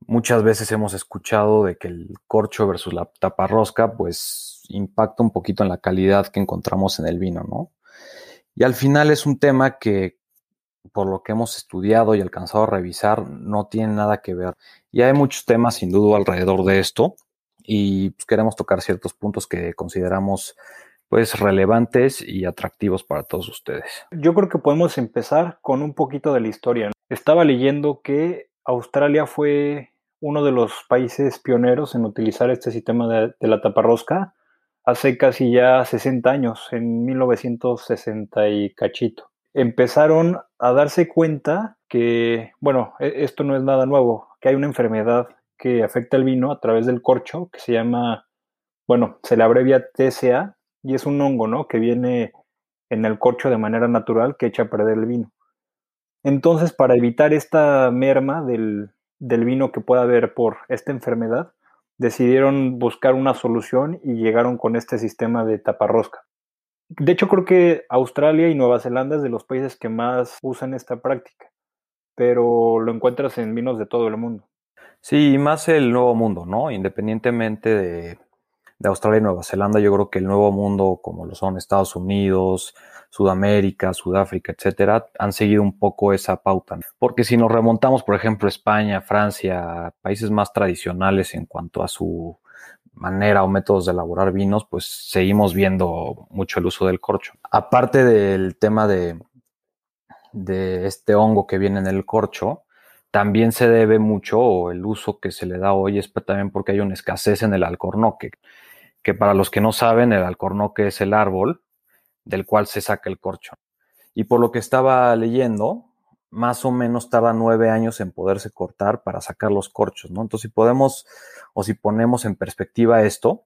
muchas veces hemos escuchado de que el corcho versus la taparrosca, pues impacta un poquito en la calidad que encontramos en el vino, ¿no? Y al final es un tema que, por lo que hemos estudiado y alcanzado a revisar, no tiene nada que ver. Y hay muchos temas, sin duda, alrededor de esto, y pues, queremos tocar ciertos puntos que consideramos pues relevantes y atractivos para todos ustedes. Yo creo que podemos empezar con un poquito de la historia. Estaba leyendo que Australia fue uno de los países pioneros en utilizar este sistema de, la taparrosca hace casi ya 60 años, en 1960 y cachito. Empezaron a darse cuenta que, bueno, e, esto no es nada nuevo, que hay una enfermedad que afecta el vino a través del corcho, que se llama, bueno, se le abrevia TSA, y es un hongo, ¿no? Que viene en el corcho de manera natural que echa a perder el vino. Entonces, para evitar esta merma del, del vino que pueda haber por esta enfermedad, decidieron buscar una solución y llegaron con este sistema de taparrosca. De hecho, creo que Australia y Nueva Zelanda es de los países que más usan esta práctica, pero lo encuentras en vinos de todo el mundo. Sí, más el nuevo mundo, ¿no? Independientemente de, de Australia y Nueva Zelanda, yo creo que el nuevo mundo, como lo son Estados Unidos, Sudamérica, Sudáfrica, etcétera, han seguido un poco esa pauta. Porque si nos remontamos, por ejemplo, España, Francia, países más tradicionales en cuanto a su manera o métodos de elaborar vinos, pues seguimos viendo mucho el uso del corcho. Aparte del tema de, de este hongo que viene en el corcho, también se debe mucho, el uso que se le da hoy es también porque hay una escasez en el alcornoque, que para los que no saben, el alcornoque es el árbol del cual se saca el corcho. Y por lo que estaba leyendo, más o menos tarda nueve años en poderse cortar para sacar los corchos, ¿no? Entonces, si podemos o si ponemos en perspectiva esto,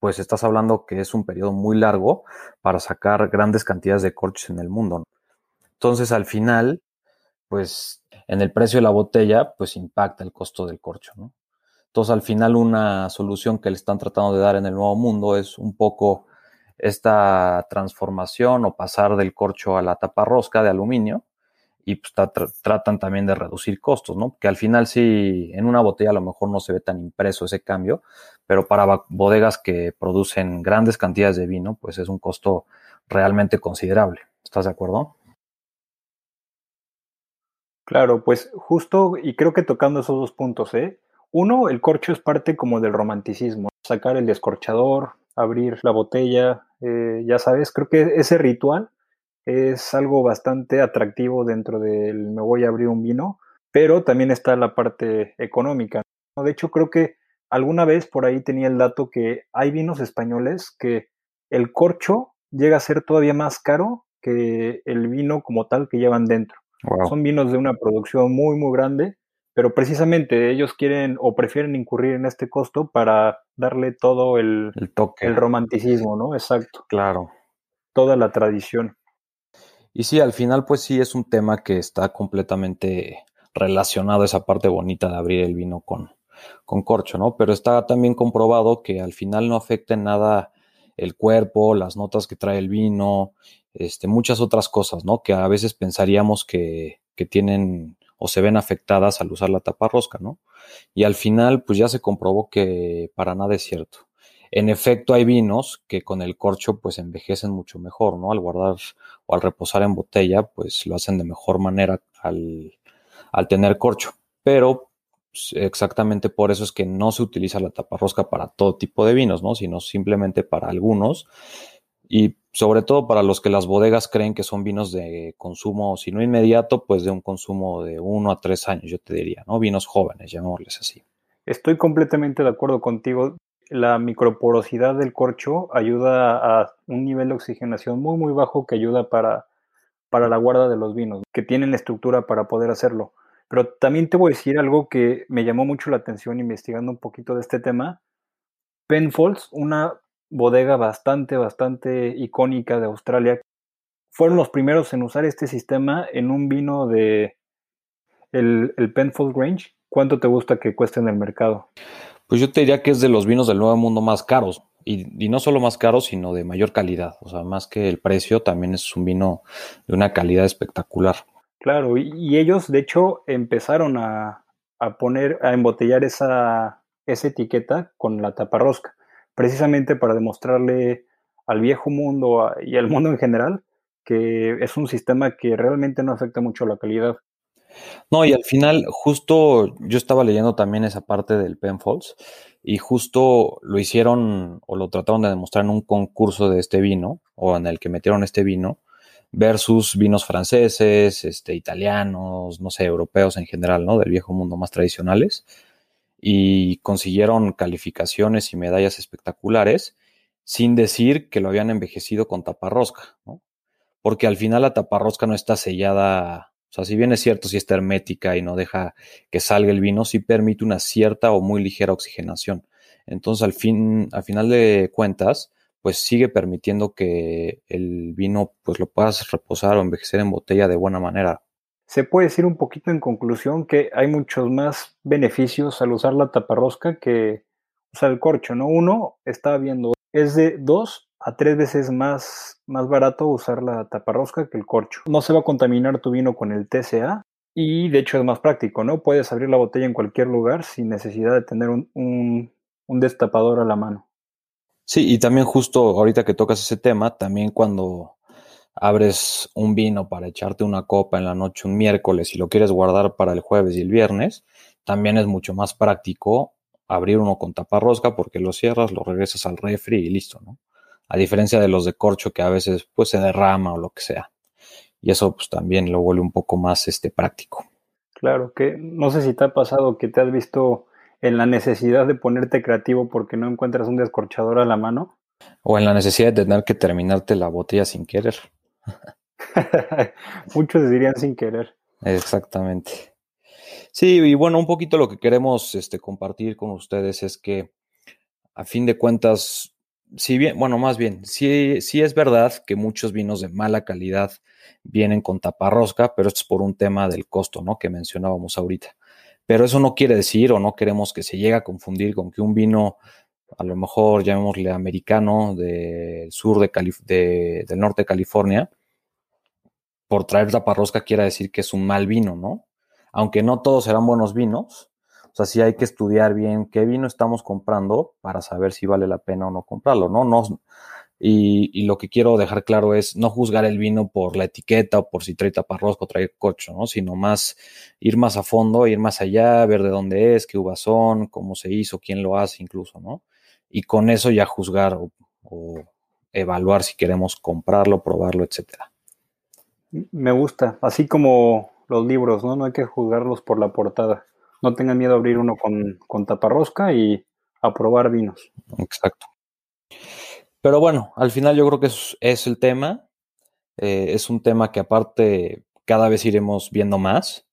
pues estás hablando que es un periodo muy largo para sacar grandes cantidades de corchos en el mundo. Entonces, al final, pues en el precio de la botella, pues impacta el costo del corcho, ¿no? Entonces, al final, una solución que le están tratando de dar en el nuevo mundo es un poco esta transformación o pasar del corcho a la tapa rosca de aluminio y pues, tratan también de reducir costos, ¿no? Que al final sí, en una botella a lo mejor no se ve tan impreso ese cambio, pero para bodegas que producen grandes cantidades de vino, pues es un costo realmente considerable. ¿Estás de acuerdo? Claro, pues justo, y creo que tocando esos dos puntos, ¿eh? Uno, el corcho es parte como del romanticismo, sacar el descorchador, abrir la botella, eh, ya sabes, creo que ese ritual es algo bastante atractivo dentro del me voy a abrir un vino, pero también está la parte económica. De hecho, creo que alguna vez por ahí tenía el dato que hay vinos españoles que el corcho llega a ser todavía más caro que el vino como tal que llevan dentro. Son vinos de una producción muy, muy grande pero precisamente ellos quieren o prefieren incurrir en este costo para darle todo el, toque, el romanticismo, ¿no? Exacto. Claro. Toda la tradición. Y sí, al final, pues sí, es un tema que está completamente relacionado a esa parte bonita de abrir el vino con, con corcho, ¿no? Pero está también comprobado que al final no afecta en nada el cuerpo, las notas que trae el vino, este, muchas otras cosas, ¿no? Que a veces pensaríamos que, que tienen o se ven afectadas al usar la tapa rosca, ¿no? Y al final, pues ya se comprobó que para nada es cierto. En efecto, hay vinos que con el corcho pues envejecen mucho mejor, ¿no? Al guardar o al reposar en botella, pues lo hacen de mejor manera al, al tener corcho. Pero pues, exactamente por eso es que no se utiliza la tapa rosca para todo tipo de vinos, ¿no? Sino simplemente para algunos. Y sobre todo para los que las bodegas creen que son vinos de consumo, si no inmediato, pues de un consumo de uno a tres años, yo te diría, ¿no? Vinos jóvenes, llamémosles así. Estoy completamente de acuerdo contigo. La microporosidad del corcho ayuda a un nivel de oxigenación muy, muy bajo que ayuda para, para la guarda de los vinos, que tienen la estructura para poder hacerlo. Pero también te voy a decir algo que me llamó mucho la atención investigando un poquito de este tema. Penfolds, una bodega bastante, bastante icónica de Australia, fueron los primeros en usar este sistema en un vino de el, el Penfold Grange. ¿Cuánto te gusta que cueste en el mercado? Pues yo te diría que es de los vinos del Nuevo Mundo más caros. Y, y, no solo más caros, sino de mayor calidad. O sea, más que el precio, también es un vino de una calidad espectacular. Claro, y, y ellos de hecho empezaron a, a, poner, a embotellar esa, esa etiqueta con la taparrosca, precisamente para demostrarle al viejo mundo y al mundo en general que es un sistema que realmente no afecta mucho la calidad. No, y al final, justo yo estaba leyendo también esa parte del Penfolds y justo lo hicieron o lo trataron de demostrar en un concurso de este vino o en el que metieron este vino versus vinos franceses, este, italianos, no sé, europeos en general, ¿no? Del viejo mundo más tradicionales y consiguieron calificaciones y medallas espectaculares sin decir que lo habían envejecido con taparrosca, ¿no? Porque al final la taparrosca no está sellada o sea, si bien es cierto, si está hermética y no deja que salga el vino, sí permite una cierta o muy ligera oxigenación. Entonces, al fin, al final de cuentas, pues sigue permitiendo que el vino pues lo puedas reposar o envejecer en botella de buena manera. Se puede decir un poquito en conclusión que hay muchos más beneficios al usar la taparrosca que usar el corcho, ¿no? Uno, está viendo, es de dos a tres veces más, más barato usar la taparrosca que el corcho. No se va a contaminar tu vino con el TCA y de hecho es más práctico, ¿no? Puedes abrir la botella en cualquier lugar sin necesidad de tener un, un, un destapador a la mano. Sí, y también justo ahorita que tocas ese tema, también cuando abres un vino para echarte una copa en la noche un miércoles y lo quieres guardar para el jueves y el viernes, también es mucho más práctico abrir uno con taparrosca porque lo cierras, lo regresas al refri y listo, ¿no? a diferencia de los de corcho que a veces pues se derrama o lo que sea. Y eso pues también lo vuelve un poco más este práctico. Claro, que no sé si te ha pasado que te has visto en la necesidad de ponerte creativo porque no encuentras un descorchador a la mano. O en la necesidad de tener que terminarte la botella sin querer. Muchos dirían sin querer. Exactamente. Sí, y bueno, un poquito lo que queremos este, compartir con ustedes es que a fin de cuentas si bien, bueno, más bien, sí, sí es verdad que muchos vinos de mala calidad vienen con taparrosca, pero esto es por un tema del costo, ¿no? Que mencionábamos ahorita. Pero eso no quiere decir o no queremos que se llegue a confundir con que un vino, a lo mejor llamémosle americano, del sur de, Calif de del norte de California, por traer taparrosca quiera decir que es un mal vino, ¿no? Aunque no todos serán buenos vinos, o sea, sí hay que estudiar bien qué vino estamos comprando para saber si vale la pena o no comprarlo, ¿no? no y, lo que quiero dejar claro es no juzgar el vino por la etiqueta o por si trae taparrosco o trae cocho, ¿no? Sino más ir más a fondo, ir más allá, ver de dónde es, qué uvas son, cómo se hizo, quién lo hace incluso, ¿no? Y con eso ya juzgar o evaluar si queremos comprarlo, probarlo, etcétera. Me gusta, así como los libros, ¿no? No hay que juzgarlos por la portada no tengan miedo a abrir uno con, con taparrosca y a probar vinos. Exacto. Pero bueno, al final yo creo que es, es el tema. Eh, es un tema que aparte cada vez iremos viendo más.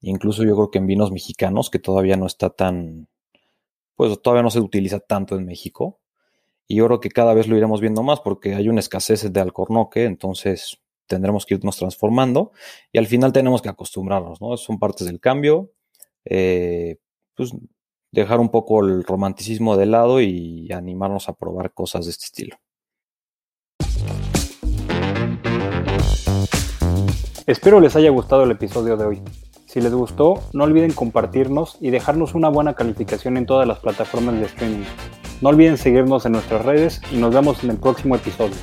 Incluso yo creo que en vinos mexicanos, que todavía no está tan, pues todavía no se utiliza tanto en México. Y yo creo que cada vez lo iremos viendo más porque hay una escasez de alcornoque, entonces tendremos que irnos transformando y al final tenemos que acostumbrarnos, ¿no? Son partes del cambio eh, pues dejar un poco el romanticismo de lado y animarnos a probar cosas de este estilo. Espero les haya gustado el episodio de hoy. Si les gustó, no olviden compartirnos y dejarnos una buena calificación en todas las plataformas de streaming. No olviden seguirnos en nuestras redes y nos vemos en el próximo episodio.